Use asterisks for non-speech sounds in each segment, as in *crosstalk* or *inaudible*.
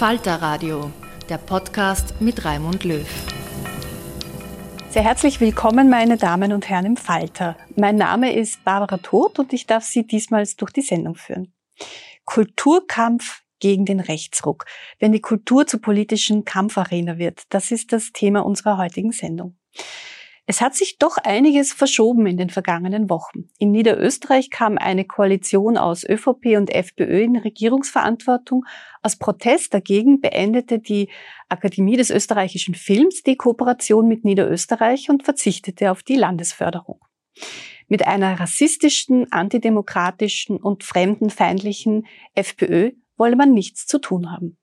Falter Radio, der Podcast mit Raimund Löw. Sehr herzlich willkommen, meine Damen und Herren im Falter. Mein Name ist Barbara Todt und ich darf Sie diesmal durch die Sendung führen. Kulturkampf gegen den Rechtsruck. Wenn die Kultur zur politischen Kampfarena wird, das ist das Thema unserer heutigen Sendung. Es hat sich doch einiges verschoben in den vergangenen Wochen. In Niederösterreich kam eine Koalition aus ÖVP und FPÖ in Regierungsverantwortung. Aus Protest dagegen beendete die Akademie des österreichischen Films die Kooperation mit Niederösterreich und verzichtete auf die Landesförderung. Mit einer rassistischen, antidemokratischen und fremdenfeindlichen FPÖ wolle man nichts zu tun haben.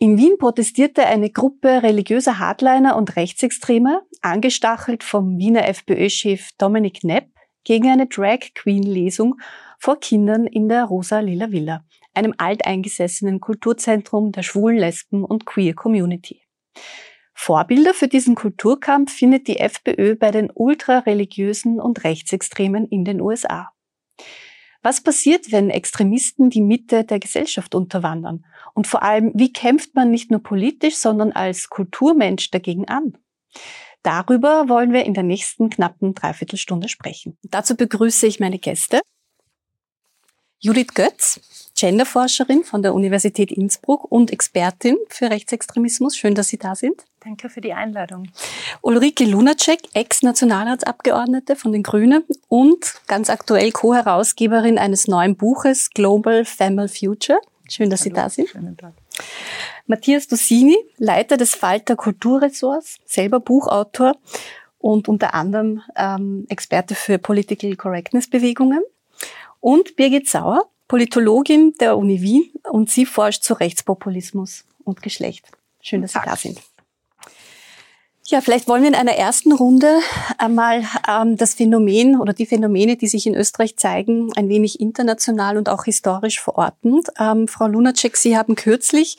In Wien protestierte eine Gruppe religiöser Hardliner und Rechtsextremer, angestachelt vom Wiener FPÖ-Chef Dominik Nepp, gegen eine Drag Queen-Lesung vor Kindern in der Rosa-Lila Villa, einem alteingesessenen Kulturzentrum der schwulen, lesben und queer Community. Vorbilder für diesen Kulturkampf findet die FPÖ bei den ultrareligiösen und Rechtsextremen in den USA. Was passiert, wenn Extremisten die Mitte der Gesellschaft unterwandern? Und vor allem, wie kämpft man nicht nur politisch, sondern als Kulturmensch dagegen an? Darüber wollen wir in der nächsten knappen Dreiviertelstunde sprechen. Dazu begrüße ich meine Gäste. Judith Götz, Genderforscherin von der Universität Innsbruck und Expertin für Rechtsextremismus. Schön, dass Sie da sind. Danke für die Einladung. Ulrike Lunacek, Ex-Nationalratsabgeordnete von den Grünen und ganz aktuell Co-Herausgeberin eines neuen Buches Global Family Future. Schön, dass Hallo, Sie da sind. Schönen Tag. Matthias Dosini, Leiter des Falter Kulturressorts, selber Buchautor und unter anderem ähm, Experte für Political Correctness Bewegungen. Und Birgit Sauer, Politologin der Uni Wien und sie forscht zu Rechtspopulismus und Geschlecht. Schön, dass Sie da sind. Ja, vielleicht wollen wir in einer ersten Runde einmal ähm, das Phänomen oder die Phänomene, die sich in Österreich zeigen, ein wenig international und auch historisch verorten. Ähm, Frau Lunacek, Sie haben kürzlich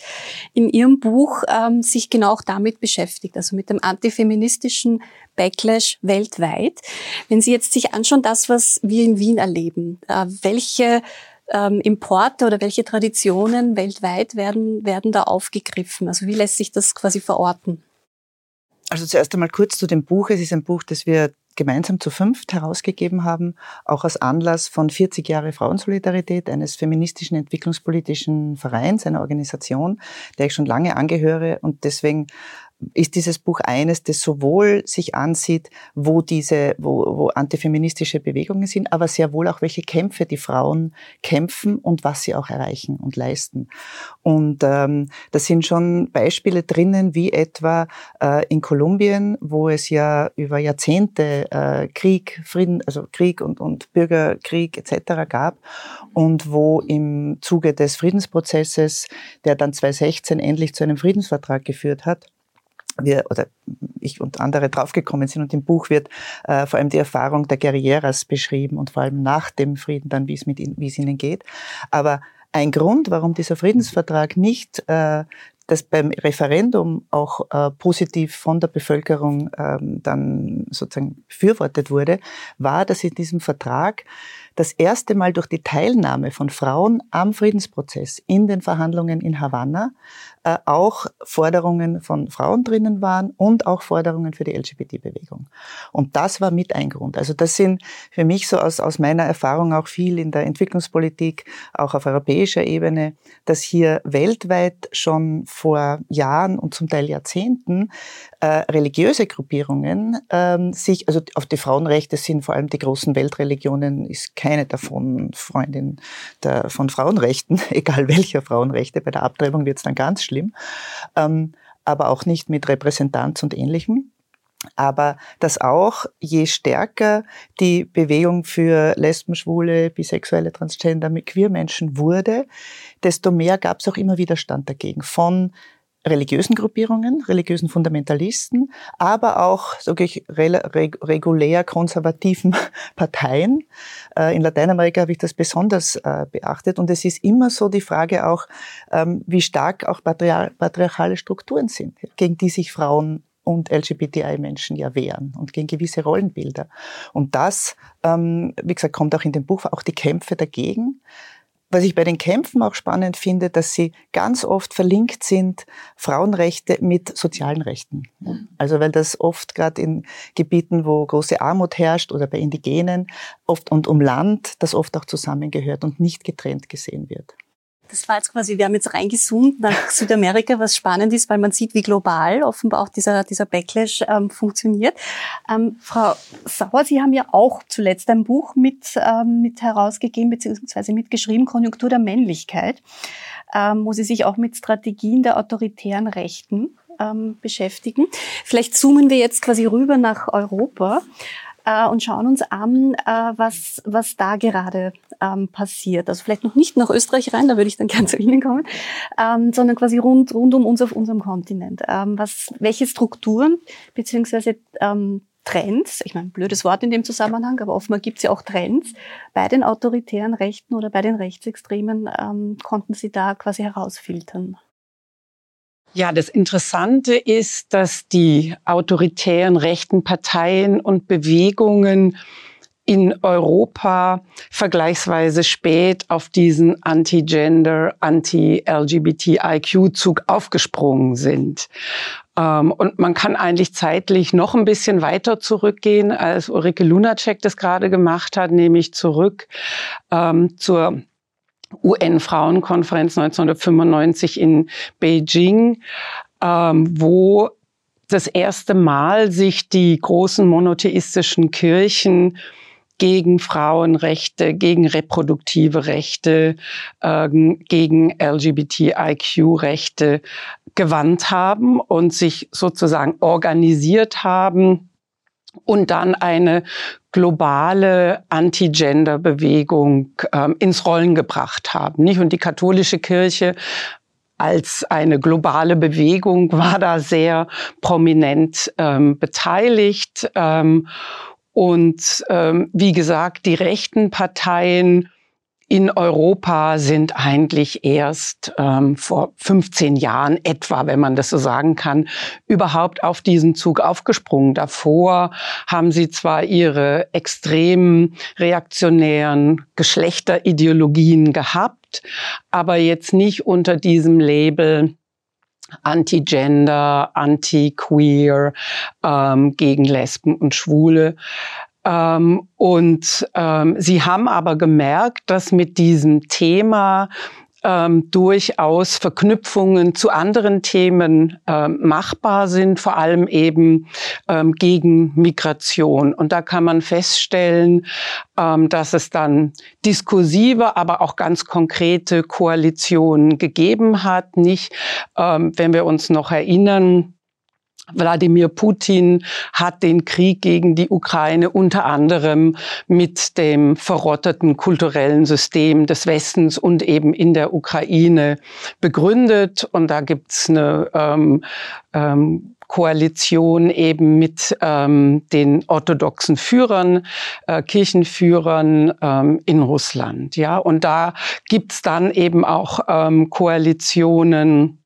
in Ihrem Buch ähm, sich genau auch damit beschäftigt, also mit dem antifeministischen Backlash weltweit. Wenn Sie jetzt sich anschauen, das, was wir in Wien erleben, äh, welche ähm, Importe oder welche Traditionen weltweit werden, werden da aufgegriffen? Also wie lässt sich das quasi verorten? Also zuerst einmal kurz zu dem Buch. Es ist ein Buch, das wir gemeinsam zu fünft herausgegeben haben, auch als Anlass von 40 Jahre Frauensolidarität, eines feministischen entwicklungspolitischen Vereins, einer Organisation, der ich schon lange angehöre und deswegen ist dieses Buch eines, das sowohl sich ansieht, wo diese, wo, wo antifeministische Bewegungen sind, aber sehr wohl auch welche Kämpfe die Frauen kämpfen und was sie auch erreichen und leisten. Und ähm, da sind schon Beispiele drinnen, wie etwa äh, in Kolumbien, wo es ja über Jahrzehnte äh, Krieg, Frieden, also Krieg und, und Bürgerkrieg etc. gab und wo im Zuge des Friedensprozesses, der dann 2016 endlich zu einem Friedensvertrag geführt hat, wir oder ich und andere draufgekommen sind und im Buch wird äh, vor allem die Erfahrung der Guerilleras beschrieben und vor allem nach dem Frieden dann, wie es mit ihnen, wie es ihnen geht. Aber ein Grund, warum dieser Friedensvertrag nicht äh, das beim Referendum auch äh, positiv von der Bevölkerung ähm, dann sozusagen befürwortet wurde, war, dass in diesem Vertrag das erste Mal durch die Teilnahme von Frauen am Friedensprozess in den Verhandlungen in Havanna auch Forderungen von Frauen drinnen waren und auch Forderungen für die LGBT-Bewegung. Und das war mit ein Grund. Also das sind für mich so aus, aus meiner Erfahrung auch viel in der Entwicklungspolitik, auch auf europäischer Ebene, dass hier weltweit schon vor Jahren und zum Teil Jahrzehnten äh, religiöse Gruppierungen ähm, sich, also auf die Frauenrechte sind vor allem die großen Weltreligionen, ist keine davon Freundin der, von Frauenrechten, *laughs* egal welcher Frauenrechte. Bei der Abtreibung wird es dann ganz schlimm, ähm, aber auch nicht mit Repräsentanz und Ähnlichem. Aber dass auch je stärker die Bewegung für Lesben, Schwule, Bisexuelle, Transgender, Queermenschen wurde, desto mehr gab es auch immer Widerstand dagegen von religiösen Gruppierungen, religiösen Fundamentalisten, aber auch sage ich, regulär konservativen *laughs* Parteien. Äh, in Lateinamerika habe ich das besonders äh, beachtet. Und es ist immer so die Frage auch, ähm, wie stark auch patriarchale Strukturen sind, gegen die sich Frauen und LGBTI-Menschen ja wehren und gegen gewisse Rollenbilder. Und das, ähm, wie gesagt, kommt auch in dem Buch, auch die Kämpfe dagegen was ich bei den Kämpfen auch spannend finde, dass sie ganz oft verlinkt sind, Frauenrechte mit sozialen Rechten. Also weil das oft gerade in Gebieten, wo große Armut herrscht oder bei Indigenen oft und um Land, das oft auch zusammengehört und nicht getrennt gesehen wird. Das war jetzt quasi, wir haben jetzt reingezoomt nach Südamerika, was spannend ist, weil man sieht, wie global offenbar auch dieser, dieser Backlash ähm, funktioniert. Ähm, Frau Sauer, Sie haben ja auch zuletzt ein Buch mit, ähm, mit herausgegeben, beziehungsweise mitgeschrieben, Konjunktur der Männlichkeit, ähm, wo Sie sich auch mit Strategien der autoritären Rechten ähm, beschäftigen. Vielleicht zoomen wir jetzt quasi rüber nach Europa äh, und schauen uns an, äh, was, was da gerade ähm, passiert. Also vielleicht noch nicht nach Österreich rein, da würde ich dann *laughs* gerne zu Ihnen kommen, ähm, sondern quasi rund, rund um uns auf unserem Kontinent. Ähm, was, welche Strukturen beziehungsweise ähm, Trends, ich meine, blödes Wort in dem Zusammenhang, aber offenbar gibt es ja auch Trends, bei den autoritären Rechten oder bei den Rechtsextremen ähm, konnten Sie da quasi herausfiltern. Ja, das Interessante ist, dass die autoritären rechten Parteien und Bewegungen in Europa vergleichsweise spät auf diesen Anti-Gender, Anti-LGBTIQ-Zug aufgesprungen sind. Ähm, und man kann eigentlich zeitlich noch ein bisschen weiter zurückgehen, als Ulrike Lunacek das gerade gemacht hat, nämlich zurück ähm, zur UN-Frauenkonferenz 1995 in Beijing, ähm, wo das erste Mal sich die großen monotheistischen Kirchen gegen Frauenrechte, gegen reproduktive Rechte, äh, gegen LGBTIQ-Rechte gewandt haben und sich sozusagen organisiert haben und dann eine globale Anti-Gender-Bewegung ähm, ins Rollen gebracht haben. Nicht? Und die katholische Kirche als eine globale Bewegung *laughs* war da sehr prominent ähm, beteiligt. Ähm, und ähm, wie gesagt, die rechten Parteien in Europa sind eigentlich erst ähm, vor 15 Jahren etwa, wenn man das so sagen kann, überhaupt auf diesen Zug aufgesprungen. Davor haben sie zwar ihre extremen reaktionären Geschlechterideologien gehabt, aber jetzt nicht unter diesem Label Anti-Gender, Anti-Queer, ähm, gegen Lesben und Schwule. Ähm, und ähm, sie haben aber gemerkt, dass mit diesem Thema ähm, durchaus Verknüpfungen zu anderen Themen ähm, machbar sind, vor allem eben ähm, gegen Migration. Und da kann man feststellen, ähm, dass es dann diskursive, aber auch ganz konkrete Koalitionen gegeben hat. Nicht, ähm, wenn wir uns noch erinnern, Wladimir Putin hat den Krieg gegen die Ukraine unter anderem mit dem verrotteten kulturellen System des Westens und eben in der Ukraine begründet. Und da gibt's eine ähm, ähm, Koalition eben mit ähm, den orthodoxen Führern, äh, Kirchenführern ähm, in Russland. Ja, und da gibt's dann eben auch ähm, Koalitionen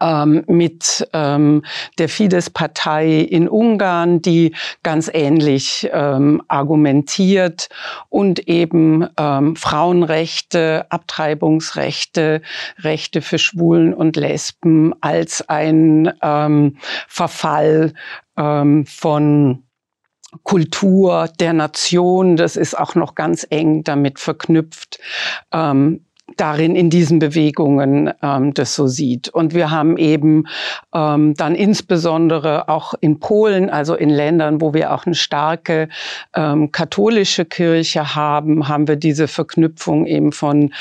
ähm, mit ähm, der Fidesz-Partei in Ungarn, die ganz ähnlich ähm, argumentiert und eben ähm, Frauenrechte, Abtreibungsrechte, Rechte für Schwulen und Lesben als ein ähm, Verfall ähm, von Kultur der Nation, das ist auch noch ganz eng damit verknüpft, ähm, darin in diesen Bewegungen ähm, das so sieht. Und wir haben eben ähm, dann insbesondere auch in Polen, also in Ländern, wo wir auch eine starke ähm, katholische Kirche haben, haben wir diese Verknüpfung eben von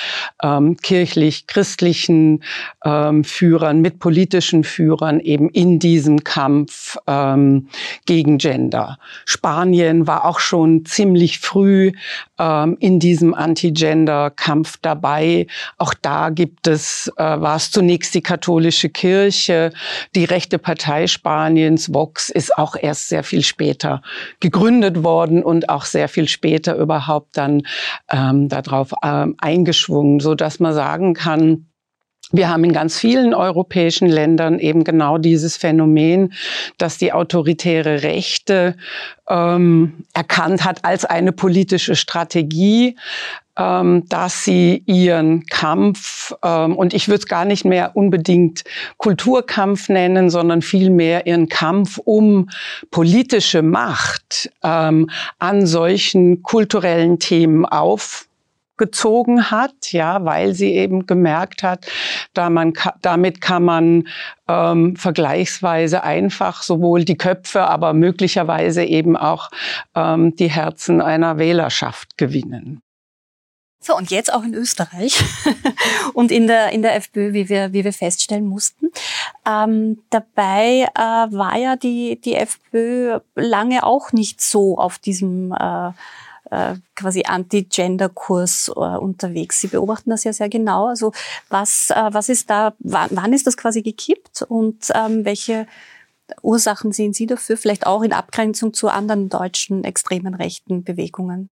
ähm, kirchlich-christlichen ähm, Führern mit politischen Führern eben in diesem Kampf ähm, gegen Gender. Spanien war auch schon ziemlich früh ähm, in diesem Anti-Gender-Kampf dabei. Auch da gibt es, äh, war es zunächst die katholische Kirche, die rechte Partei Spaniens, Vox, ist auch erst sehr viel später gegründet worden und auch sehr viel später überhaupt dann ähm, darauf ähm, eingeschwungen, so dass man sagen kann, wir haben in ganz vielen europäischen Ländern eben genau dieses Phänomen, dass die autoritäre Rechte ähm, erkannt hat als eine politische Strategie, ähm, dass sie ihren Kampf, ähm, und ich würde es gar nicht mehr unbedingt Kulturkampf nennen, sondern vielmehr ihren Kampf um politische Macht ähm, an solchen kulturellen Themen auf gezogen hat, ja, weil sie eben gemerkt hat, da man, damit kann man ähm, vergleichsweise einfach sowohl die Köpfe, aber möglicherweise eben auch ähm, die Herzen einer Wählerschaft gewinnen. So, und jetzt auch in Österreich *laughs* und in der, in der FPÖ, wie wir, wie wir feststellen mussten. Ähm, dabei äh, war ja die, die FPÖ lange auch nicht so auf diesem äh, quasi Anti-Gender-Kurs äh, unterwegs. Sie beobachten das ja sehr genau. Also was, äh, was ist da, wann, wann ist das quasi gekippt und ähm, welche Ursachen sehen Sie dafür, vielleicht auch in Abgrenzung zu anderen deutschen extremen rechten Bewegungen?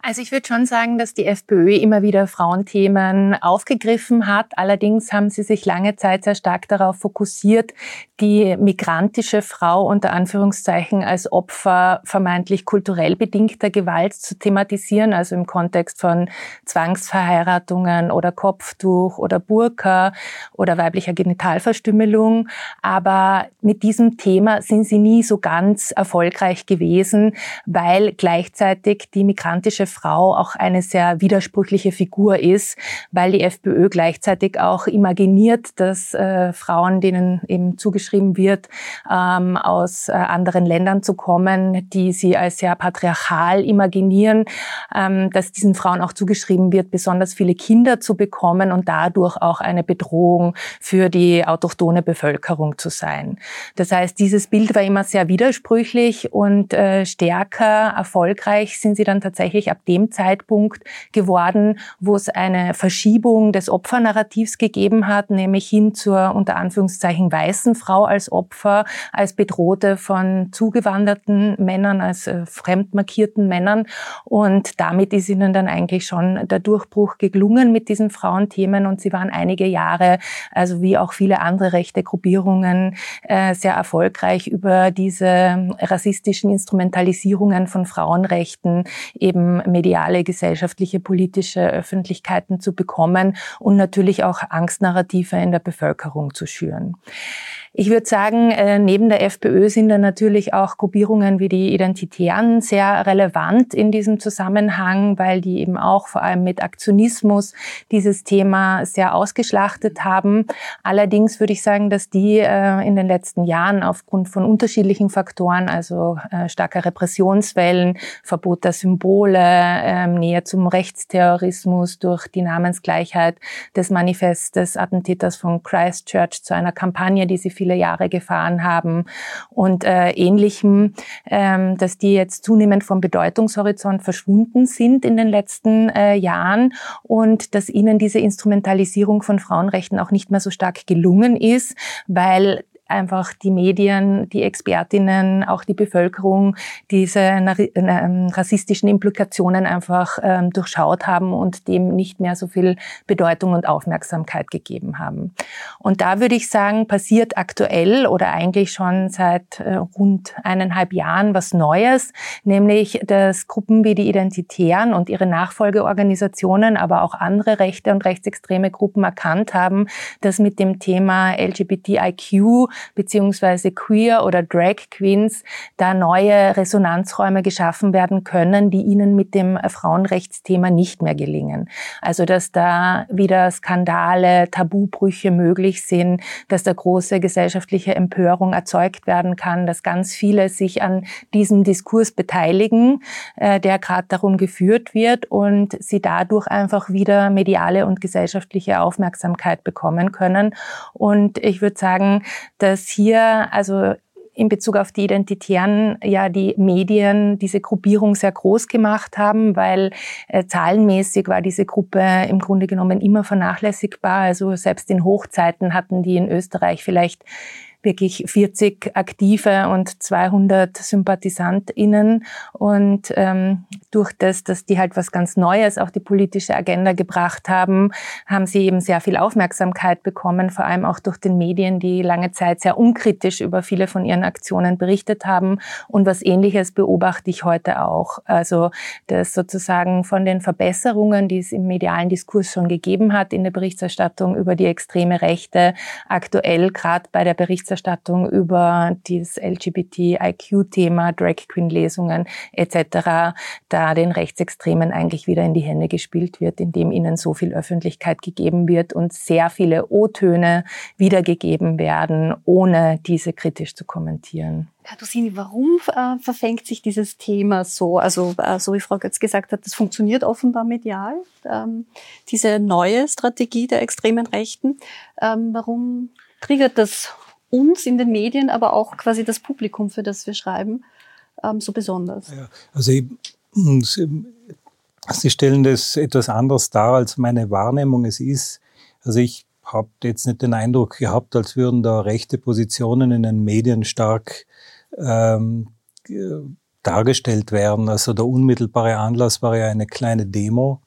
Also ich würde schon sagen, dass die FPÖ immer wieder Frauenthemen aufgegriffen hat. Allerdings haben sie sich lange Zeit sehr stark darauf fokussiert, die migrantische Frau unter Anführungszeichen als Opfer vermeintlich kulturell bedingter Gewalt zu thematisieren, also im Kontext von Zwangsverheiratungen oder Kopftuch oder Burka oder weiblicher Genitalverstümmelung. Aber mit diesem Thema sind sie nie so ganz erfolgreich gewesen, weil gleichzeitig die migrantische Frau auch eine sehr widersprüchliche Figur ist, weil die FPÖ gleichzeitig auch imaginiert, dass äh, Frauen, denen eben zugeschrieben wird, ähm, aus äh, anderen Ländern zu kommen, die sie als sehr patriarchal imaginieren, ähm, dass diesen Frauen auch zugeschrieben wird, besonders viele Kinder zu bekommen und dadurch auch eine Bedrohung für die autochtone Bevölkerung zu sein. Das heißt, dieses Bild war immer sehr widersprüchlich und äh, stärker erfolgreich sind sie dann tatsächlich ab dem Zeitpunkt geworden, wo es eine Verschiebung des Opfernarrativs gegeben hat, nämlich hin zur unter Anführungszeichen weißen Frau als Opfer, als Bedrohte von zugewanderten Männern, als äh, fremd markierten Männern. Und damit ist ihnen dann eigentlich schon der Durchbruch gelungen mit diesen Frauenthemen. Und sie waren einige Jahre, also wie auch viele andere rechte Gruppierungen, äh, sehr erfolgreich über diese rassistischen Instrumentalisierungen von Frauenrechten eben mediale, gesellschaftliche, politische Öffentlichkeiten zu bekommen und natürlich auch Angstnarrative in der Bevölkerung zu schüren. Ich würde sagen, äh, neben der FPÖ sind da natürlich auch Gruppierungen wie die Identitären sehr relevant in diesem Zusammenhang, weil die eben auch vor allem mit Aktionismus dieses Thema sehr ausgeschlachtet haben. Allerdings würde ich sagen, dass die äh, in den letzten Jahren aufgrund von unterschiedlichen Faktoren, also äh, starker Repressionswellen, Verbot der Symbole, ähm, Nähe zum Rechtsterrorismus durch die Namensgleichheit des Manifests des Attentäters von Christchurch zu einer Kampagne, die sie viele Jahre gefahren haben. Und äh, ähnlichem, ähm, dass die jetzt zunehmend vom Bedeutungshorizont verschwunden sind in den letzten äh, Jahren und dass ihnen diese Instrumentalisierung von Frauenrechten auch nicht mehr so stark gelungen ist, weil einfach die Medien, die Expertinnen, auch die Bevölkerung diese ähm, rassistischen Implikationen einfach ähm, durchschaut haben und dem nicht mehr so viel Bedeutung und Aufmerksamkeit gegeben haben. Und da würde ich sagen, passiert aktuell oder eigentlich schon seit äh, rund eineinhalb Jahren was Neues, nämlich dass Gruppen wie die Identitären und ihre Nachfolgeorganisationen, aber auch andere rechte und rechtsextreme Gruppen erkannt haben, dass mit dem Thema LGBTIQ beziehungsweise Queer oder Drag Queens da neue Resonanzräume geschaffen werden können, die ihnen mit dem Frauenrechtsthema nicht mehr gelingen. Also dass da wieder Skandale, Tabubrüche möglich sind, dass da große gesellschaftliche Empörung erzeugt werden kann, dass ganz viele sich an diesem Diskurs beteiligen, äh, der gerade darum geführt wird und sie dadurch einfach wieder mediale und gesellschaftliche Aufmerksamkeit bekommen können. Und ich würde sagen, dass hier also in Bezug auf die Identitären ja die Medien diese Gruppierung sehr groß gemacht haben, weil äh, zahlenmäßig war diese Gruppe im Grunde genommen immer vernachlässigbar. Also selbst in Hochzeiten hatten die in Österreich vielleicht wirklich 40 Aktive und 200 SympathisantInnen. Und ähm, durch das, dass die halt was ganz Neues auf die politische Agenda gebracht haben, haben sie eben sehr viel Aufmerksamkeit bekommen, vor allem auch durch den Medien, die lange Zeit sehr unkritisch über viele von ihren Aktionen berichtet haben. Und was Ähnliches beobachte ich heute auch. Also, dass sozusagen von den Verbesserungen, die es im medialen Diskurs schon gegeben hat in der Berichterstattung über die extreme Rechte, aktuell gerade bei der Berichterstattung Berichterstattung über dieses LGBTIQ-Thema, Drag Queen-Lesungen etc., da den Rechtsextremen eigentlich wieder in die Hände gespielt wird, indem ihnen so viel Öffentlichkeit gegeben wird und sehr viele O-Töne wiedergegeben werden, ohne diese kritisch zu kommentieren. Herr warum äh, verfängt sich dieses Thema so? Also, äh, so wie Frau Götz gesagt hat, das funktioniert offenbar medial, ähm, diese neue Strategie der extremen Rechten. Ähm, warum triggert das uns in den Medien, aber auch quasi das Publikum, für das wir schreiben, ähm, so besonders. Ja, also ich, Sie, Sie stellen das etwas anders dar, als meine Wahrnehmung es ist. Also ich habe jetzt nicht den Eindruck gehabt, als würden da rechte Positionen in den Medien stark ähm, dargestellt werden. Also der unmittelbare Anlass war ja eine kleine Demo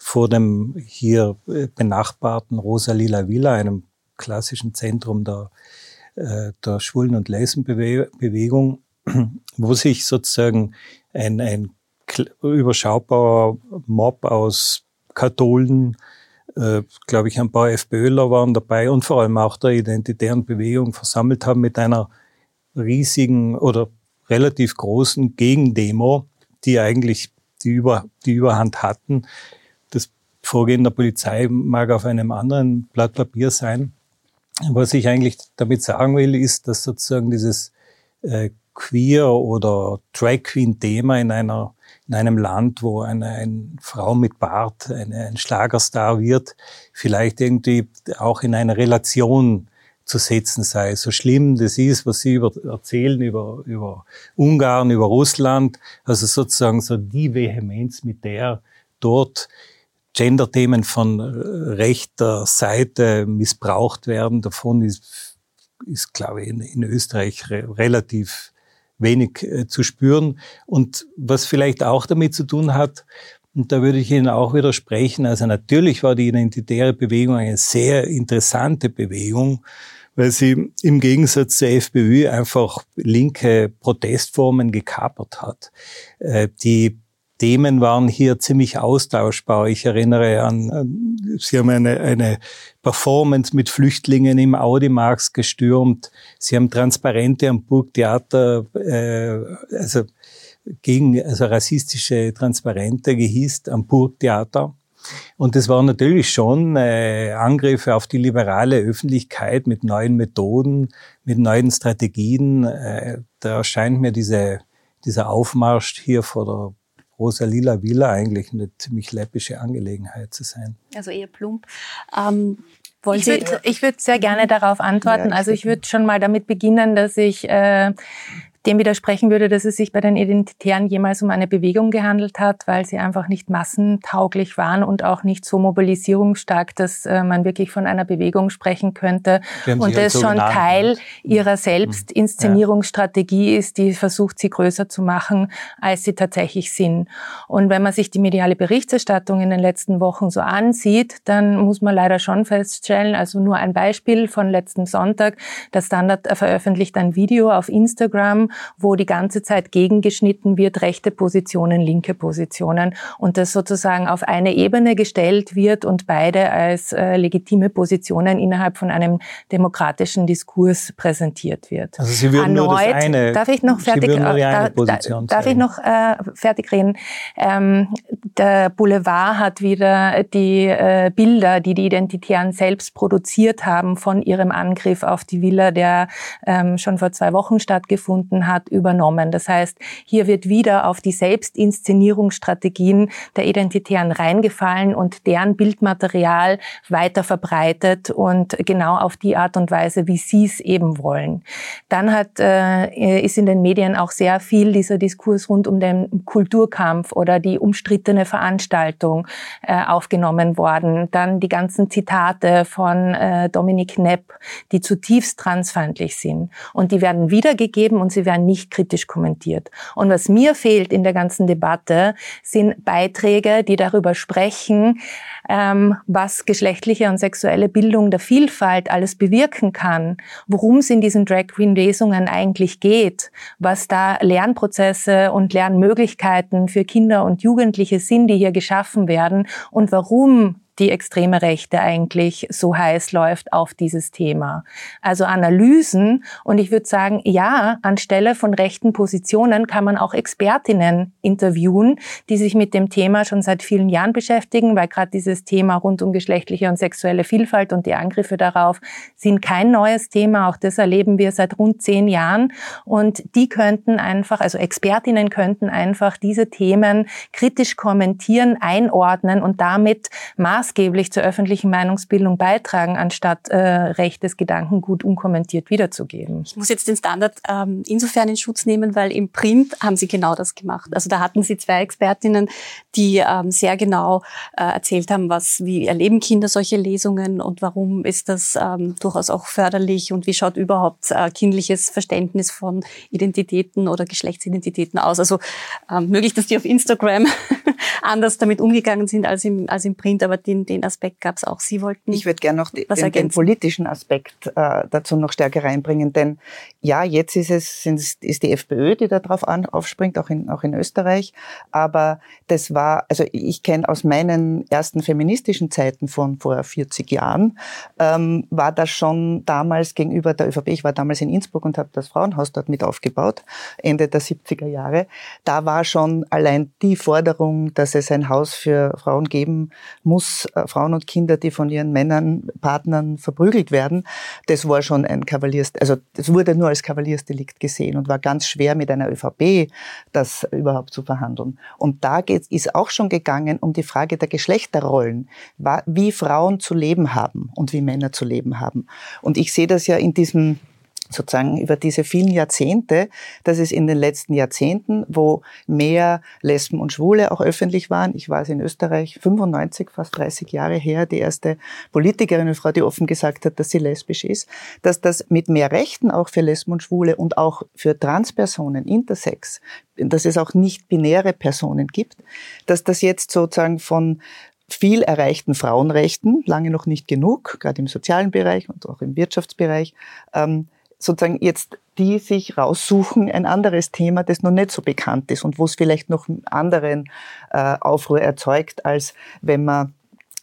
vor dem hier benachbarten Rosalila Villa, einem klassischen Zentrum der äh, der Schwulen- und Lesbenbewegung, *clears throat* wo sich sozusagen ein, ein überschaubarer Mob aus Katholen, äh, glaube ich, ein paar FPÖler waren dabei und vor allem auch der identitären Bewegung versammelt haben mit einer riesigen oder relativ großen Gegendemo, die eigentlich die, Über, die Überhand hatten. Das Vorgehen der Polizei mag auf einem anderen Blatt Papier sein. Was ich eigentlich damit sagen will, ist, dass sozusagen dieses äh, Queer oder Drag Queen Thema in einer in einem Land, wo eine, eine Frau mit Bart eine, ein Schlagerstar wird, vielleicht irgendwie auch in eine Relation zu setzen sei. So schlimm das ist, was Sie über, erzählen über, über Ungarn, über Russland, also sozusagen so die Vehemenz, mit der dort Gender-Themen von rechter Seite missbraucht werden. Davon ist, ist glaube ich, in, in Österreich re relativ wenig äh, zu spüren. Und was vielleicht auch damit zu tun hat, und da würde ich Ihnen auch widersprechen, also natürlich war die identitäre Bewegung eine sehr interessante Bewegung, weil sie im Gegensatz zur FPÖ einfach linke Protestformen gekapert hat. Äh, die Themen waren hier ziemlich austauschbar. Ich erinnere an, Sie haben eine, eine Performance mit Flüchtlingen im Audimax gestürmt. Sie haben Transparente am Burgtheater, äh, also gegen also rassistische Transparente gehisst am Burgtheater. Und das waren natürlich schon äh, Angriffe auf die liberale Öffentlichkeit mit neuen Methoden, mit neuen Strategien. Äh, da erscheint mir diese, dieser Aufmarsch hier vor der Rosa-Lila Villa eigentlich eine ziemlich läppische Angelegenheit zu sein. Also eher plump. Ähm, wollen ich würde würd sehr gerne darauf antworten. Ja, also ich würde schon mal damit beginnen, dass ich äh, dem widersprechen würde, dass es sich bei den Identitären jemals um eine Bewegung gehandelt hat, weil sie einfach nicht massentauglich waren und auch nicht so mobilisierungsstark, dass äh, man wirklich von einer Bewegung sprechen könnte. Und das so schon genannt. Teil ihrer Selbstinszenierungsstrategie ja. ist, die versucht, sie größer zu machen, als sie tatsächlich sind. Und wenn man sich die mediale Berichterstattung in den letzten Wochen so ansieht, dann muss man leider schon feststellen, also nur ein Beispiel von letzten Sonntag, der Standard veröffentlicht ein Video auf Instagram, wo die ganze Zeit gegengeschnitten wird, rechte Positionen, linke Positionen und das sozusagen auf eine Ebene gestellt wird und beide als äh, legitime Positionen innerhalb von einem demokratischen Diskurs präsentiert wird. Also Sie würden Erneut, nur das eine, darf ich noch fertig, Sie würden da, da, darf ich noch äh, fertig reden? Ähm, der Boulevard hat wieder die äh, Bilder, die die Identitären selbst produziert haben von ihrem Angriff auf die Villa, der ähm, schon vor zwei Wochen stattgefunden stattgefunden hat, übernommen. Das heißt, hier wird wieder auf die Selbstinszenierungsstrategien der Identitären reingefallen und deren Bildmaterial weiter verbreitet und genau auf die Art und Weise, wie sie es eben wollen. Dann hat, äh, ist in den Medien auch sehr viel dieser Diskurs rund um den Kulturkampf oder die umstrittene Veranstaltung äh, aufgenommen worden. Dann die ganzen Zitate von äh, Dominik Nepp, die zutiefst transfeindlich sind. Und die werden wiedergegeben und sie werden nicht kritisch kommentiert. Und was mir fehlt in der ganzen Debatte, sind Beiträge, die darüber sprechen, ähm, was geschlechtliche und sexuelle Bildung der Vielfalt alles bewirken kann, worum es in diesen Drag Queen Lesungen eigentlich geht, was da Lernprozesse und Lernmöglichkeiten für Kinder und Jugendliche sind, die hier geschaffen werden und warum die extreme Rechte eigentlich so heiß läuft auf dieses Thema. Also Analysen und ich würde sagen, ja, anstelle von rechten Positionen kann man auch Expertinnen interviewen, die sich mit dem Thema schon seit vielen Jahren beschäftigen, weil gerade dieses Thema rund um geschlechtliche und sexuelle Vielfalt und die Angriffe darauf sind kein neues Thema. Auch das erleben wir seit rund zehn Jahren und die könnten einfach, also Expertinnen könnten einfach diese Themen kritisch kommentieren, einordnen und damit Maß maßgeblich zur öffentlichen Meinungsbildung beitragen, anstatt äh, rechtes Gedankengut unkommentiert wiederzugeben. Ich muss jetzt den Standard ähm, insofern in Schutz nehmen, weil im Print haben Sie genau das gemacht. Also da hatten Sie zwei Expertinnen, die ähm, sehr genau äh, erzählt haben, was, wie erleben Kinder solche Lesungen und warum ist das ähm, durchaus auch förderlich und wie schaut überhaupt äh, kindliches Verständnis von Identitäten oder Geschlechtsidentitäten aus. Also ähm, möglich, dass die auf Instagram *laughs* anders damit umgegangen sind als im, als im Print, aber den, den Aspekt gab es auch. Sie wollten. Ich würde gerne noch den, den, politischen Aspekt äh, dazu noch stärker reinbringen, denn ja, jetzt ist es ist die FPÖ, die da drauf an, aufspringt, auch in, auch in Österreich. Aber das war, also ich kenne aus meinen ersten feministischen Zeiten von vor 40 Jahren, ähm, war das schon damals gegenüber der ÖVP, ich war damals in Innsbruck und habe das Frauenhaus dort mit aufgebaut, Ende der 70er Jahre. Da war schon allein die Forderung, dass es ein Haus für Frauen geben muss, äh, Frauen und Kinder, die von ihren Männern, Partnern verprügelt werden, das war schon ein Kavaliers, also das wurde nur als Kavaliersdelikt gesehen und war ganz schwer mit einer ÖVP das überhaupt zu verhandeln. Und da geht, ist auch schon gegangen um die Frage der Geschlechterrollen, wie Frauen zu leben haben und wie Männer zu leben haben. Und ich sehe das ja in diesem sozusagen über diese vielen Jahrzehnte, dass es in den letzten Jahrzehnten, wo mehr Lesben und Schwule auch öffentlich waren, ich war es in Österreich 95, fast 30 Jahre her, die erste Politikerin und Frau, die offen gesagt hat, dass sie lesbisch ist, dass das mit mehr Rechten auch für Lesben und Schwule und auch für Transpersonen, Intersex, dass es auch nicht binäre Personen gibt, dass das jetzt sozusagen von viel erreichten Frauenrechten, lange noch nicht genug, gerade im sozialen Bereich und auch im Wirtschaftsbereich, ähm, sozusagen jetzt die sich raussuchen ein anderes Thema, das noch nicht so bekannt ist und wo es vielleicht noch anderen äh, Aufruhr erzeugt, als wenn man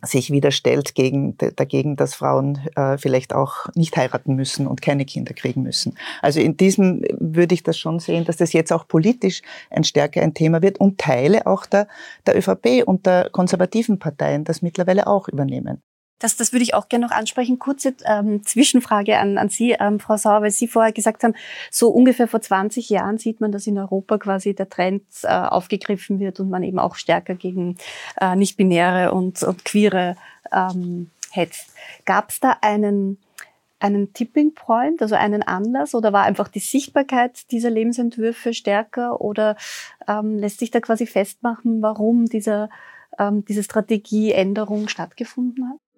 sich wieder stellt gegen, dagegen, dass Frauen äh, vielleicht auch nicht heiraten müssen und keine Kinder kriegen müssen. Also in diesem würde ich das schon sehen, dass das jetzt auch politisch ein stärker ein Thema wird und Teile auch der, der ÖVP und der konservativen Parteien das mittlerweile auch übernehmen. Das, das würde ich auch gerne noch ansprechen. Kurze ähm, Zwischenfrage an, an Sie, ähm, Frau Sauer, weil Sie vorher gesagt haben, so ungefähr vor 20 Jahren sieht man, dass in Europa quasi der Trend äh, aufgegriffen wird und man eben auch stärker gegen äh, Nicht-Binäre und, und Queere ähm, hetzt. Gab es da einen, einen Tipping Point, also einen Anlass, oder war einfach die Sichtbarkeit dieser Lebensentwürfe stärker oder ähm, lässt sich da quasi festmachen, warum dieser, ähm, diese Strategieänderung stattgefunden hat?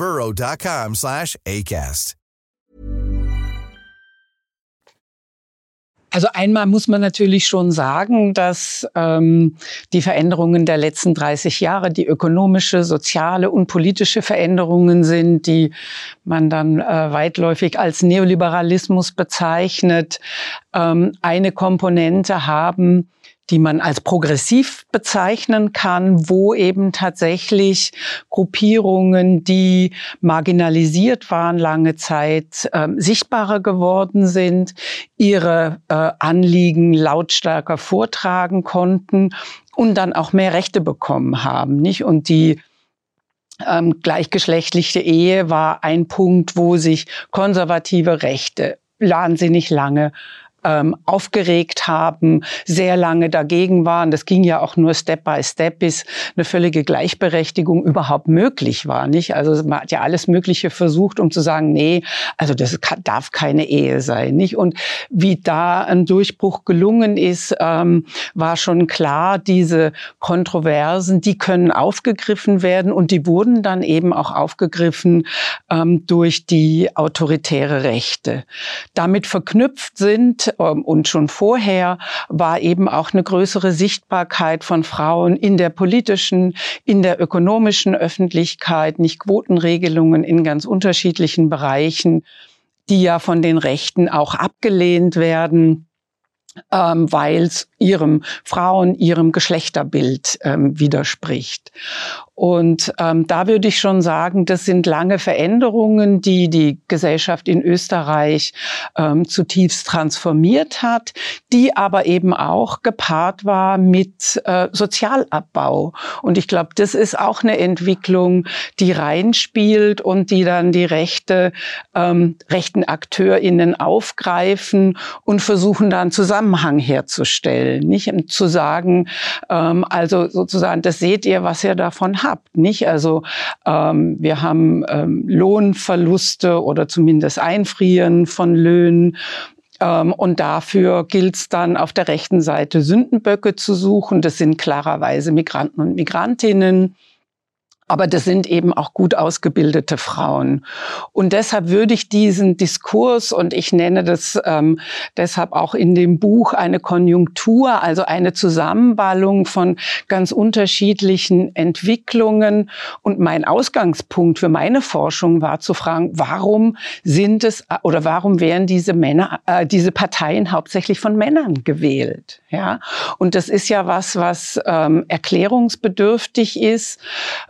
burrow.com slash ACAST. Also einmal muss man natürlich schon sagen, dass ähm, die Veränderungen der letzten 30 Jahre, die ökonomische, soziale und politische Veränderungen sind, die man dann äh, weitläufig als Neoliberalismus bezeichnet, ähm, eine Komponente haben, die man als progressiv bezeichnen kann, wo eben tatsächlich Gruppierungen, die marginalisiert waren lange Zeit, äh, sichtbarer geworden sind, ihre äh, Anliegen lautstärker vortragen konnten und dann auch mehr Rechte bekommen haben, nicht? Und die ähm, gleichgeschlechtliche Ehe war ein Punkt, wo sich konservative Rechte wahnsinnig lange ähm, aufgeregt haben, sehr lange dagegen waren. Das ging ja auch nur Step by Step, bis eine völlige Gleichberechtigung überhaupt möglich war. Nicht? Also man hat ja alles Mögliche versucht, um zu sagen, nee, also das kann, darf keine Ehe sein. Nicht? Und wie da ein Durchbruch gelungen ist, ähm, war schon klar, diese Kontroversen, die können aufgegriffen werden und die wurden dann eben auch aufgegriffen ähm, durch die autoritäre Rechte. Damit verknüpft sind ähm, und schon vorher war eben auch eine größere Sichtbarkeit von Frauen in der politischen, in der ökonomischen Öffentlichkeit, nicht Quotenregelungen in ganz unterschiedlichen Bereichen, die ja von den Rechten auch abgelehnt werden ähm, weil es ihrem Frauen, ihrem Geschlechterbild ähm, widerspricht. Und ähm, da würde ich schon sagen, das sind lange Veränderungen, die die Gesellschaft in Österreich ähm, zutiefst transformiert hat, die aber eben auch gepaart war mit äh, Sozialabbau. Und ich glaube, das ist auch eine Entwicklung, die reinspielt und die dann die rechte, ähm, rechten AkteurInnen aufgreifen und versuchen dann Zusammenhang herzustellen. Nicht und zu sagen, ähm, also sozusagen, das seht ihr, was ihr davon habt habt. Nicht? Also ähm, wir haben ähm, Lohnverluste oder zumindest Einfrieren von Löhnen. Ähm, und dafür gilt es dann auf der rechten Seite Sündenböcke zu suchen. Das sind klarerweise Migranten und Migrantinnen. Aber das sind eben auch gut ausgebildete Frauen. Und deshalb würde ich diesen Diskurs, und ich nenne das ähm, deshalb auch in dem Buch eine Konjunktur, also eine Zusammenballung von ganz unterschiedlichen Entwicklungen. Und mein Ausgangspunkt für meine Forschung war zu fragen, warum sind es oder warum werden diese Männer, äh, diese Parteien hauptsächlich von Männern gewählt? Ja, und das ist ja was, was ähm, erklärungsbedürftig ist.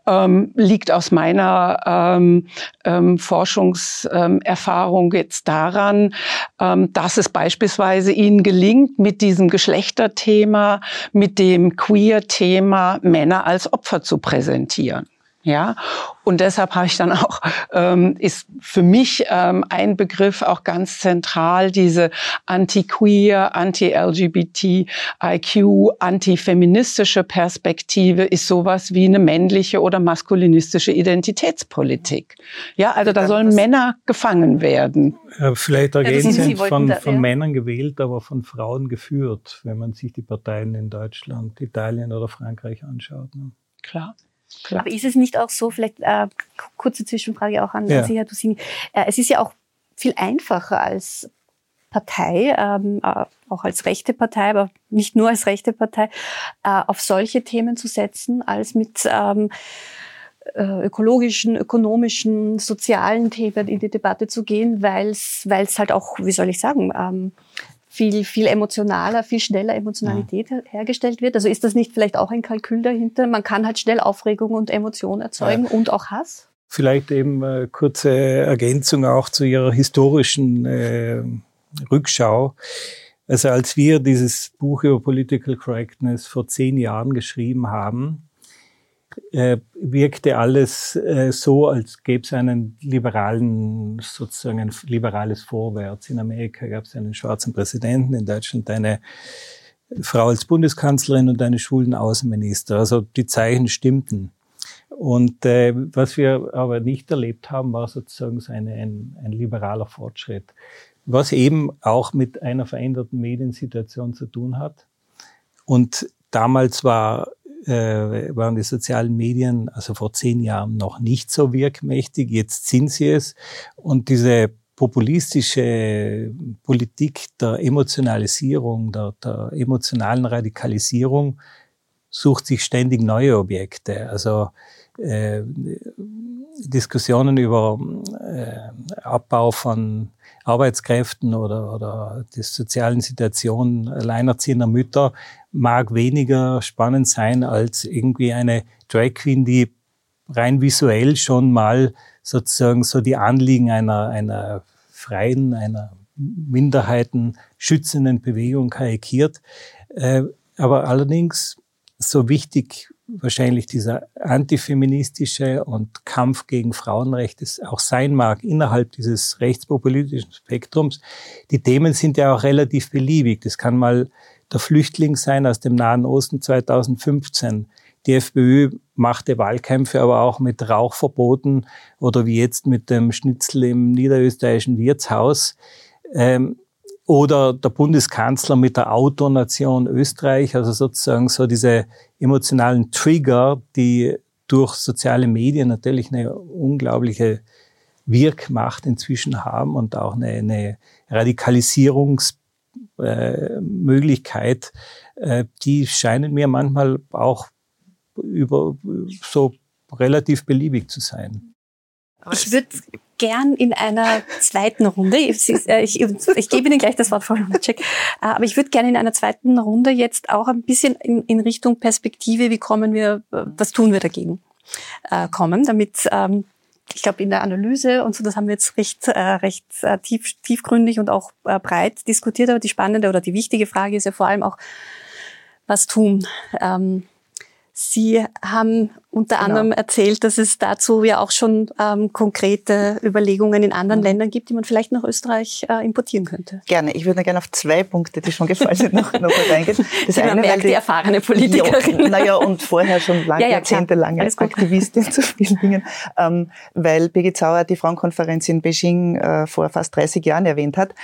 Ähm, liegt aus meiner ähm, ähm, Forschungserfahrung jetzt daran, ähm, dass es beispielsweise ihnen gelingt, mit diesem Geschlechterthema, mit dem Queer-Thema Männer als Opfer zu präsentieren. Ja, und deshalb habe ich dann auch, ähm, ist für mich ähm, ein Begriff auch ganz zentral, diese anti-queer, anti-LGBT-IQ, anti-feministische Perspektive ist sowas wie eine männliche oder maskulinistische Identitätspolitik. Ja, also da sollen Männer gefangen werden. Vielleicht ergänzend von, von Männern gewählt, aber von Frauen geführt, wenn man sich die Parteien in Deutschland, Italien oder Frankreich anschaut. Ne? Klar. Klar. Aber ist es nicht auch so, vielleicht äh, kurze Zwischenfrage auch an, ja. Sie, Herr Dusini, äh, es ist ja auch viel einfacher als Partei, ähm, äh, auch als rechte Partei, aber nicht nur als rechte Partei, äh, auf solche Themen zu setzen, als mit ähm, äh, ökologischen, ökonomischen, sozialen Themen in die Debatte zu gehen, weil es halt auch, wie soll ich sagen, ähm, viel, viel emotionaler, viel schneller Emotionalität ja. hergestellt wird. Also ist das nicht vielleicht auch ein Kalkül dahinter? Man kann halt schnell Aufregung und Emotion erzeugen ja. und auch Hass? Vielleicht eben äh, kurze Ergänzung auch zu Ihrer historischen äh, Rückschau. Also als wir dieses Buch über Political Correctness vor zehn Jahren geschrieben haben, äh, wirkte alles äh, so, als gäbe es einen liberalen, sozusagen ein liberales Vorwärts. In Amerika gab es einen schwarzen Präsidenten, in Deutschland eine Frau als Bundeskanzlerin und einen schwulen Außenminister. Also die Zeichen stimmten. Und äh, was wir aber nicht erlebt haben, war sozusagen so eine, ein, ein liberaler Fortschritt, was eben auch mit einer veränderten Mediensituation zu tun hat. Und damals war äh, waren die sozialen Medien also vor zehn Jahren noch nicht so wirkmächtig. Jetzt sind sie es. Und diese populistische Politik der Emotionalisierung, der, der emotionalen Radikalisierung sucht sich ständig neue Objekte. Also äh, Diskussionen über äh, Abbau von Arbeitskräften oder, oder die sozialen Situationen alleinerziehender Mütter mag weniger spannend sein als irgendwie eine Drag Queen, die rein visuell schon mal sozusagen so die Anliegen einer, einer freien, einer Minderheiten schützenden Bewegung karikiert. Äh, aber allerdings so wichtig wahrscheinlich dieser antifeministische und Kampf gegen Frauenrechte auch sein mag innerhalb dieses rechtspopulistischen Spektrums. Die Themen sind ja auch relativ beliebig. Das kann mal der Flüchtling sein aus dem Nahen Osten 2015. Die FPÖ machte Wahlkämpfe aber auch mit Rauchverboten oder wie jetzt mit dem Schnitzel im niederösterreichischen Wirtshaus. Ähm, oder der Bundeskanzler mit der Autonation Österreich, also sozusagen so diese emotionalen Trigger, die durch soziale Medien natürlich eine unglaubliche Wirkmacht inzwischen haben und auch eine, eine Radikalisierungsmöglichkeit, äh, die scheinen mir manchmal auch über so relativ beliebig zu sein. Ich würde gern in einer zweiten Runde, ich, äh, ich, ich gebe Ihnen gleich das Wort, Frau Lunacek, äh, aber ich würde gerne in einer zweiten Runde jetzt auch ein bisschen in, in Richtung Perspektive, wie kommen wir, was tun wir dagegen, äh, kommen, damit ähm, ich glaube, in der Analyse und so, das haben wir jetzt recht, recht tief, tiefgründig und auch breit diskutiert. Aber die spannende oder die wichtige Frage ist ja vor allem auch, was tun? Ähm, Sie haben unter genau. anderem erzählt, dass es dazu ja auch schon ähm, konkrete Überlegungen in anderen mhm. Ländern gibt, die man vielleicht nach Österreich äh, importieren könnte. Gerne. Ich würde gerne auf zwei Punkte, die schon gefallen sind, noch, noch kurz eingehen. *laughs* Das Sie eine, merkt, die, die erfahrene Politikerin. Ja, naja, und vorher schon *laughs* lange, ja, ja, jahrzehntelang als Aktivistin zu vielen Dingen. Ähm, weil Birgit Sauer die Frauenkonferenz in Beijing äh, vor fast 30 Jahren erwähnt hat.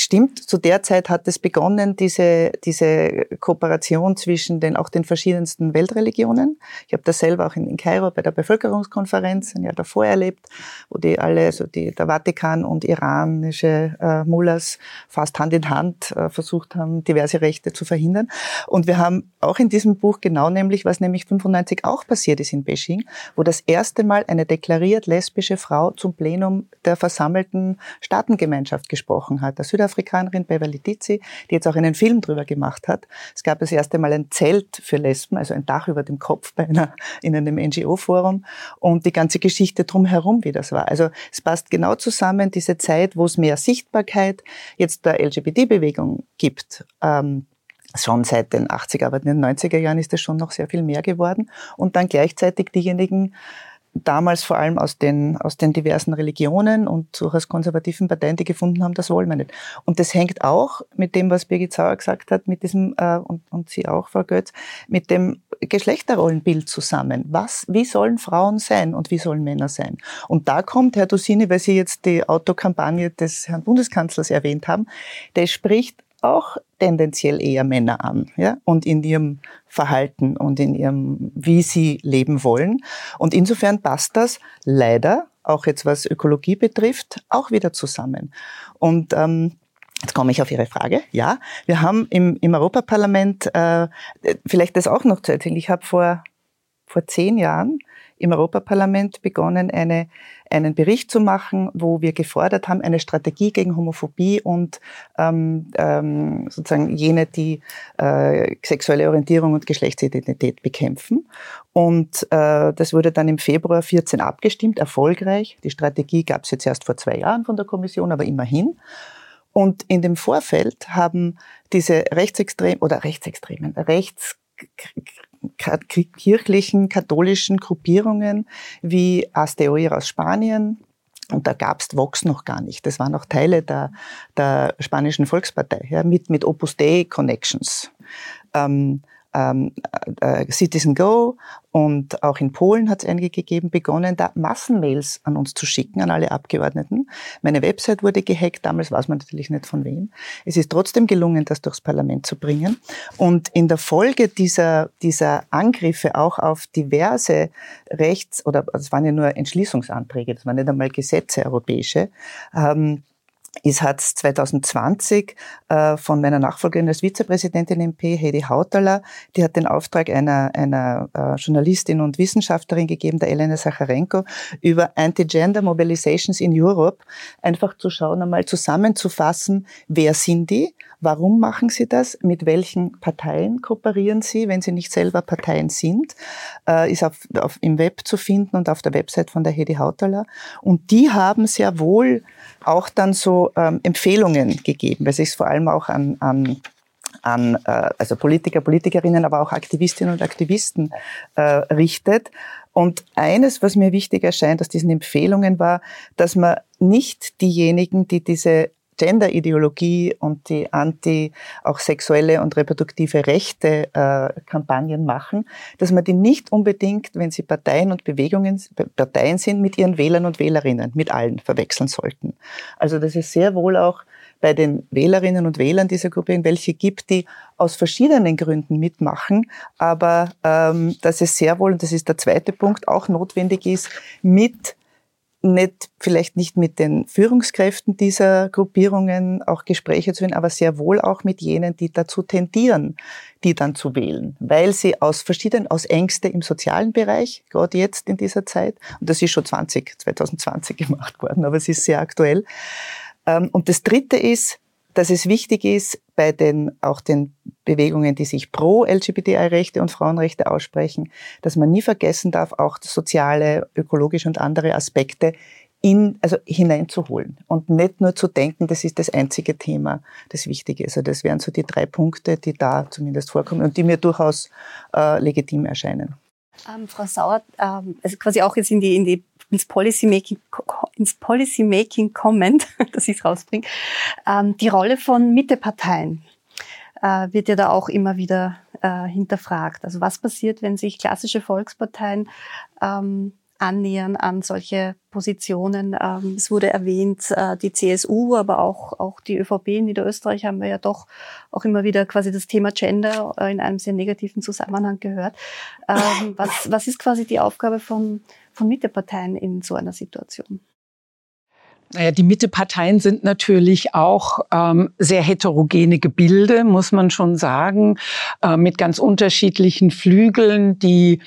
Stimmt, zu der Zeit hat es begonnen, diese, diese Kooperation zwischen den, auch den verschiedensten Weltreligionen. Ich habe das selber auch in, in Kairo bei der Bevölkerungskonferenz ein Jahr davor erlebt, wo die alle, also die, der Vatikan und iranische äh, Mullahs fast Hand in Hand äh, versucht haben, diverse Rechte zu verhindern. Und wir haben auch in diesem Buch genau nämlich, was nämlich 95 auch passiert ist in Beijing, wo das erste Mal eine deklariert lesbische Frau zum Plenum der versammelten Staatengemeinschaft gesprochen hat. Der Südafrikanerin Beverly Dizzy, die jetzt auch einen Film drüber gemacht hat. Es gab das erste Mal ein Zelt für Lesben, also ein Dach über dem Kopf bei einer, in einem NGO-Forum und die ganze Geschichte drumherum, wie das war. Also es passt genau zusammen, diese Zeit, wo es mehr Sichtbarkeit jetzt der LGBT-Bewegung gibt. Ähm, Schon seit den 80er, aber in den 90er Jahren ist es schon noch sehr viel mehr geworden. Und dann gleichzeitig diejenigen, damals vor allem aus den, aus den diversen Religionen und durchaus konservativen Parteien, die gefunden haben, das wollen wir nicht. Und das hängt auch mit dem, was Birgit Sauer gesagt hat, mit diesem, äh, und, und Sie auch, Frau Götz, mit dem Geschlechterrollenbild zusammen. Was, wie sollen Frauen sein und wie sollen Männer sein? Und da kommt Herr Dosini, weil Sie jetzt die Autokampagne des Herrn Bundeskanzlers erwähnt haben, der spricht auch tendenziell eher Männer an, ja, und in ihrem Verhalten und in ihrem, wie sie leben wollen. Und insofern passt das leider, auch jetzt was Ökologie betrifft, auch wieder zusammen. Und ähm, Jetzt komme ich auf Ihre Frage. Ja, wir haben im, im Europaparlament, äh, vielleicht das auch noch zu erzählen, ich habe vor, vor zehn Jahren im Europaparlament begonnen, eine, einen Bericht zu machen, wo wir gefordert haben, eine Strategie gegen Homophobie und ähm, ähm, sozusagen jene, die äh, sexuelle Orientierung und Geschlechtsidentität bekämpfen. Und äh, das wurde dann im Februar 14 abgestimmt, erfolgreich. Die Strategie gab es jetzt erst vor zwei Jahren von der Kommission, aber immerhin. Und in dem Vorfeld haben diese Rechtsextremen oder Rechtsextremen, rechts kirchlichen, katholischen Gruppierungen wie Asteoir aus Spanien, und da gab's Vox noch gar nicht. Das waren noch Teile der, der spanischen Volkspartei, ja, mit, mit Opus Dei Connections. Ähm, ähm, äh, Citizen Go und auch in Polen hat es einige gegeben, begonnen, da Massenmails an uns zu schicken, an alle Abgeordneten. Meine Website wurde gehackt, damals weiß man natürlich nicht von wem. Es ist trotzdem gelungen, das durchs Parlament zu bringen. Und in der Folge dieser, dieser Angriffe auch auf diverse Rechts- oder es waren ja nur Entschließungsanträge, das waren nicht einmal Gesetze europäische, ähm, ist hat 2020 äh, von meiner Nachfolgerin als Vizepräsidentin MP, Heidi Hautala, die hat den Auftrag einer, einer äh, Journalistin und Wissenschaftlerin gegeben, der Elena Sacharenko, über Anti-Gender Mobilizations in Europe. Einfach zu schauen, einmal zusammenzufassen, wer sind die, warum machen sie das, mit welchen Parteien kooperieren sie, wenn sie nicht selber Parteien sind, äh, ist auf, auf, im Web zu finden und auf der Website von der Heidi Hautala. Und die haben sehr wohl auch dann so ähm, Empfehlungen gegeben, weil sich es vor allem auch an, an an äh, also Politiker, Politikerinnen, aber auch Aktivistinnen und Aktivisten äh, richtet. Und eines, was mir wichtig erscheint aus diesen Empfehlungen, war, dass man nicht diejenigen, die diese Gender-Ideologie und die anti auch sexuelle und reproduktive Rechte äh, Kampagnen machen, dass man die nicht unbedingt, wenn sie Parteien und Bewegungen, Parteien sind, mit ihren Wählern und Wählerinnen, mit allen verwechseln sollten. Also dass es sehr wohl auch bei den Wählerinnen und Wählern dieser Gruppe welche gibt, die aus verschiedenen Gründen mitmachen, aber ähm, dass es sehr wohl, und das ist der zweite Punkt, auch notwendig ist, mit nicht, vielleicht nicht mit den Führungskräften dieser Gruppierungen auch Gespräche zu führen, aber sehr wohl auch mit jenen, die dazu tendieren, die dann zu wählen, weil sie aus verschiedenen, aus Ängste im sozialen Bereich, gerade jetzt in dieser Zeit, und das ist schon 20, 2020 gemacht worden, aber es ist sehr aktuell. Ähm, und das dritte ist, dass es wichtig ist, bei den, auch den Bewegungen, die sich pro LGBTI-Rechte und Frauenrechte aussprechen, dass man nie vergessen darf, auch soziale, ökologische und andere Aspekte in, also hineinzuholen und nicht nur zu denken, das ist das einzige Thema, das wichtig ist. Also das wären so die drei Punkte, die da zumindest vorkommen und die mir durchaus äh, legitim erscheinen. Ähm, Frau Sauer, ähm, also quasi auch jetzt in die, in die ins Policymaking, ins Policymaking kommend, *laughs* dass ich es rausbringe, ähm, die Rolle von Mitteparteien äh, wird ja da auch immer wieder äh, hinterfragt. Also was passiert, wenn sich klassische Volksparteien ähm, annähern an solche Positionen. Ähm, es wurde erwähnt, äh, die CSU, aber auch, auch die ÖVP in Niederösterreich haben wir ja doch auch immer wieder quasi das Thema Gender äh, in einem sehr negativen Zusammenhang gehört. Ähm, was, was ist quasi die Aufgabe von, von Mitteparteien in so einer Situation? Naja, die Mitteparteien sind natürlich auch ähm, sehr heterogene Gebilde, muss man schon sagen, äh, mit ganz unterschiedlichen Flügeln, die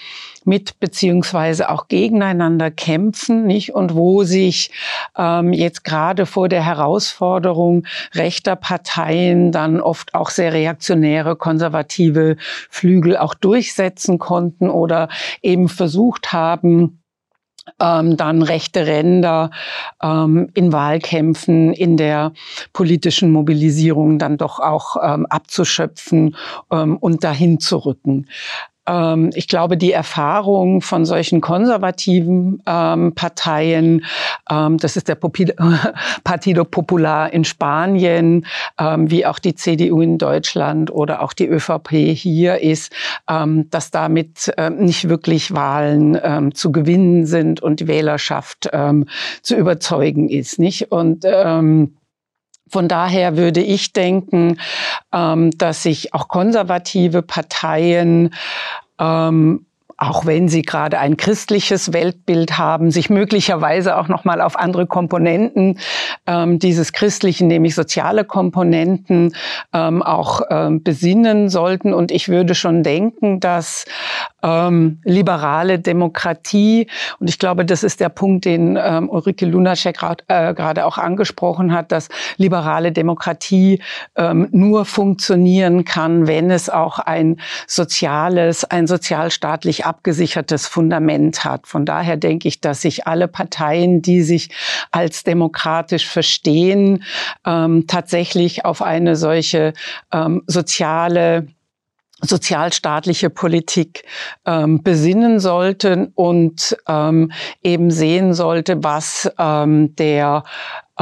mit beziehungsweise auch gegeneinander kämpfen, nicht? Und wo sich ähm, jetzt gerade vor der Herausforderung rechter Parteien dann oft auch sehr reaktionäre, konservative Flügel auch durchsetzen konnten oder eben versucht haben, ähm, dann rechte Ränder ähm, in Wahlkämpfen, in der politischen Mobilisierung dann doch auch ähm, abzuschöpfen ähm, und dahin zu rücken. Ähm, ich glaube, die Erfahrung von solchen konservativen ähm, Parteien, ähm, das ist der *laughs* Partido Popular in Spanien, ähm, wie auch die CDU in Deutschland oder auch die ÖVP hier ist, ähm, dass damit ähm, nicht wirklich Wahlen zu gewinnen sind und die Wählerschaft zu überzeugen ist, nicht? Und von daher würde ich denken, ähm, dass sich auch konservative Parteien ähm, auch wenn sie gerade ein christliches Weltbild haben, sich möglicherweise auch noch mal auf andere Komponenten ähm, dieses christlichen, nämlich soziale Komponenten, ähm, auch ähm, besinnen sollten. Und ich würde schon denken, dass ähm, liberale Demokratie, und ich glaube, das ist der Punkt, den ähm, Ulrike Lunacek äh, gerade auch angesprochen hat, dass liberale Demokratie ähm, nur funktionieren kann, wenn es auch ein soziales, ein sozialstaatlich abgesichertes Fundament hat. Von daher denke ich, dass sich alle Parteien, die sich als demokratisch verstehen, ähm, tatsächlich auf eine solche ähm, soziale sozialstaatliche Politik ähm, besinnen sollten und ähm, eben sehen sollte, was ähm, der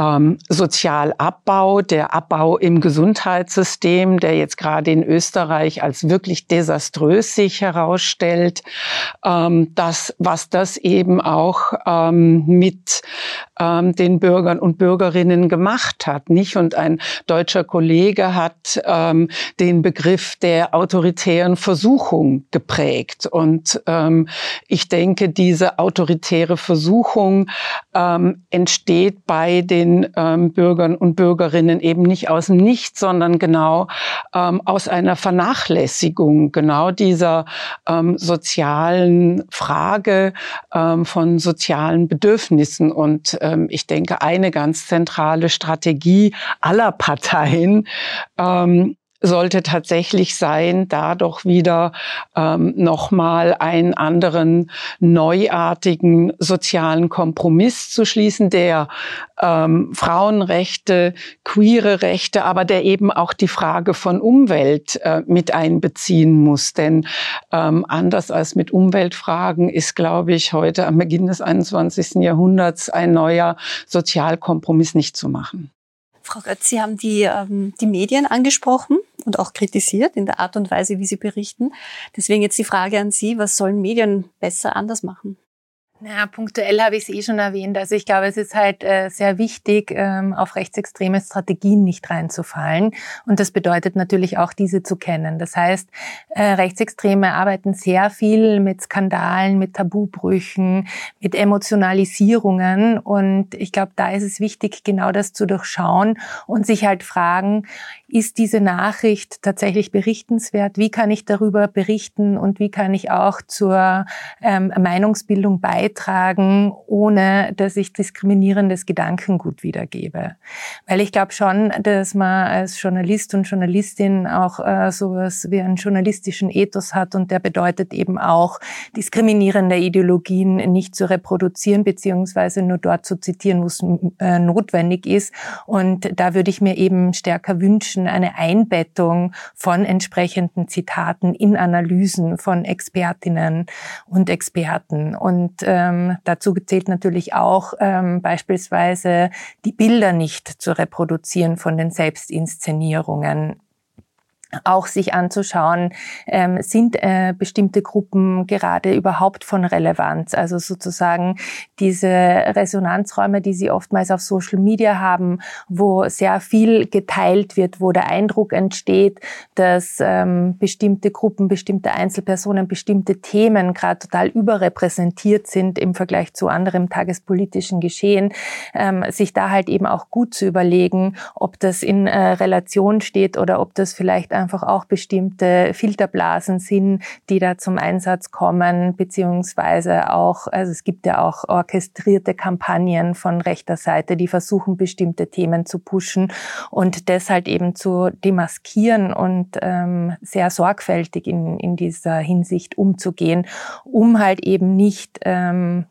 ähm, Sozialabbau, der Abbau im Gesundheitssystem, der jetzt gerade in Österreich als wirklich desaströs sich herausstellt, ähm, das, was das eben auch ähm, mit ähm, den Bürgern und Bürgerinnen gemacht hat, nicht? Und ein deutscher Kollege hat ähm, den Begriff der autoritären Versuchung geprägt. Und ähm, ich denke, diese autoritäre Versuchung ähm, entsteht bei den den ähm, Bürgern und Bürgerinnen eben nicht aus dem Nichts, sondern genau ähm, aus einer Vernachlässigung genau dieser ähm, sozialen Frage ähm, von sozialen Bedürfnissen. Und ähm, ich denke, eine ganz zentrale Strategie aller Parteien ähm, sollte tatsächlich sein, da doch wieder ähm, nochmal einen anderen neuartigen sozialen Kompromiss zu schließen, der ähm, Frauenrechte, queere Rechte, aber der eben auch die Frage von Umwelt äh, mit einbeziehen muss. Denn ähm, anders als mit Umweltfragen ist, glaube ich, heute am Beginn des 21. Jahrhunderts ein neuer Sozialkompromiss nicht zu machen. Frau Götz, Sie haben die, ähm, die Medien angesprochen und auch kritisiert in der Art und Weise, wie sie berichten. Deswegen jetzt die Frage an Sie, was sollen Medien besser anders machen? Naja, punktuell habe ich es eh schon erwähnt. Also ich glaube, es ist halt äh, sehr wichtig, ähm, auf rechtsextreme Strategien nicht reinzufallen. Und das bedeutet natürlich auch, diese zu kennen. Das heißt, äh, Rechtsextreme arbeiten sehr viel mit Skandalen, mit Tabubrüchen, mit Emotionalisierungen. Und ich glaube, da ist es wichtig, genau das zu durchschauen und sich halt fragen, ist diese Nachricht tatsächlich berichtenswert? Wie kann ich darüber berichten und wie kann ich auch zur ähm, Meinungsbildung beitragen, ohne dass ich diskriminierendes Gedankengut wiedergebe? Weil ich glaube schon, dass man als Journalist und Journalistin auch äh, sowas wie einen journalistischen Ethos hat und der bedeutet eben auch, diskriminierende Ideologien nicht zu reproduzieren beziehungsweise nur dort zu zitieren, wo es äh, notwendig ist. Und da würde ich mir eben stärker wünschen, eine Einbettung von entsprechenden Zitaten in Analysen von Expertinnen und Experten. Und ähm, dazu zählt natürlich auch ähm, beispielsweise die Bilder nicht zu reproduzieren von den Selbstinszenierungen auch sich anzuschauen, ähm, sind äh, bestimmte Gruppen gerade überhaupt von Relevanz. Also sozusagen diese Resonanzräume, die sie oftmals auf Social Media haben, wo sehr viel geteilt wird, wo der Eindruck entsteht, dass ähm, bestimmte Gruppen, bestimmte Einzelpersonen, bestimmte Themen gerade total überrepräsentiert sind im Vergleich zu anderem tagespolitischen Geschehen, ähm, sich da halt eben auch gut zu überlegen, ob das in äh, Relation steht oder ob das vielleicht einfach auch bestimmte Filterblasen sind, die da zum Einsatz kommen, beziehungsweise auch, also es gibt ja auch orchestrierte Kampagnen von rechter Seite, die versuchen, bestimmte Themen zu pushen und deshalb eben zu demaskieren und ähm, sehr sorgfältig in, in dieser Hinsicht umzugehen, um halt eben nicht ähm,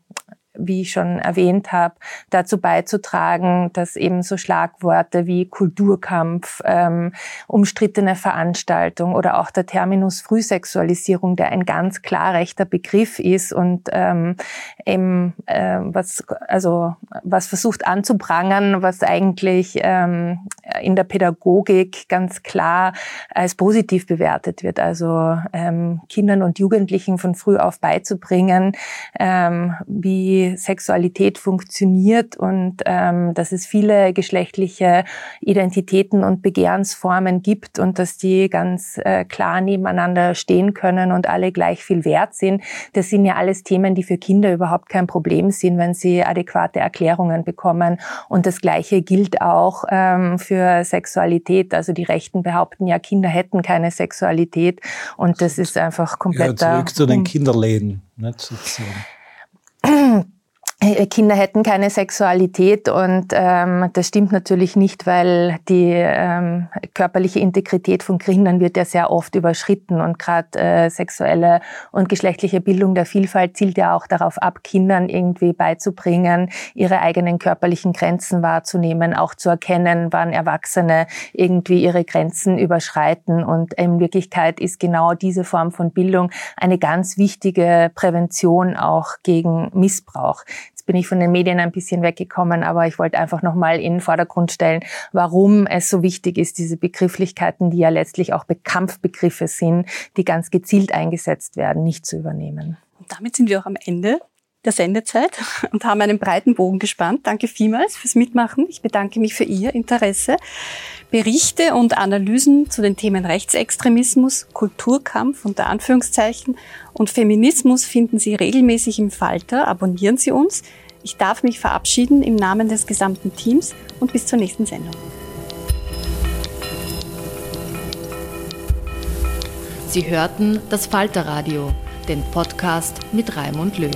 wie ich schon erwähnt habe, dazu beizutragen, dass eben so Schlagworte wie Kulturkampf, ähm, umstrittene Veranstaltung oder auch der Terminus Frühsexualisierung, der ein ganz klar rechter Begriff ist und ähm, eben äh, was also was versucht anzuprangern, was eigentlich ähm, in der Pädagogik ganz klar als positiv bewertet wird. Also ähm, Kindern und Jugendlichen von früh auf beizubringen, ähm, wie Sexualität funktioniert und ähm, dass es viele geschlechtliche Identitäten und Begehrensformen gibt und dass die ganz äh, klar nebeneinander stehen können und alle gleich viel wert sind. Das sind ja alles Themen, die für Kinder überhaupt kein Problem sind, wenn sie adäquate Erklärungen bekommen. Und das Gleiche gilt auch ähm, für Sexualität. Also die Rechten behaupten ja, Kinder hätten keine Sexualität und das ist einfach komplett. Ja, zurück zu den Kinderläden, nicht sozusagen. *clears throat* Äh, Kinder hätten keine Sexualität und ähm, das stimmt natürlich nicht, weil die ähm, körperliche Integrität von Kindern wird ja sehr oft überschritten und gerade äh, sexuelle und geschlechtliche Bildung der Vielfalt zielt ja auch darauf ab, Kindern irgendwie beizubringen, ihre eigenen körperlichen Grenzen wahrzunehmen, auch zu erkennen, wann Erwachsene irgendwie ihre Grenzen überschreiten. Und in Wirklichkeit ist genau diese Form von Bildung eine ganz wichtige Prävention auch gegen Missbrauch bin ich von den Medien ein bisschen weggekommen, aber ich wollte einfach nochmal in den Vordergrund stellen, warum es so wichtig ist, diese Begrifflichkeiten, die ja letztlich auch Kampfbegriffe sind, die ganz gezielt eingesetzt werden, nicht zu übernehmen. Und damit sind wir auch am Ende der Sendezeit und haben einen breiten Bogen gespannt. Danke vielmals fürs Mitmachen. Ich bedanke mich für Ihr Interesse. Berichte und Analysen zu den Themen Rechtsextremismus, Kulturkampf unter Anführungszeichen und Feminismus finden Sie regelmäßig im Falter. Abonnieren Sie uns. Ich darf mich verabschieden im Namen des gesamten Teams und bis zur nächsten Sendung. Sie hörten das Falterradio, den Podcast mit Raimund Löw.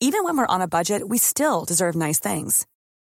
Even when we're on a budget, we still deserve nice things.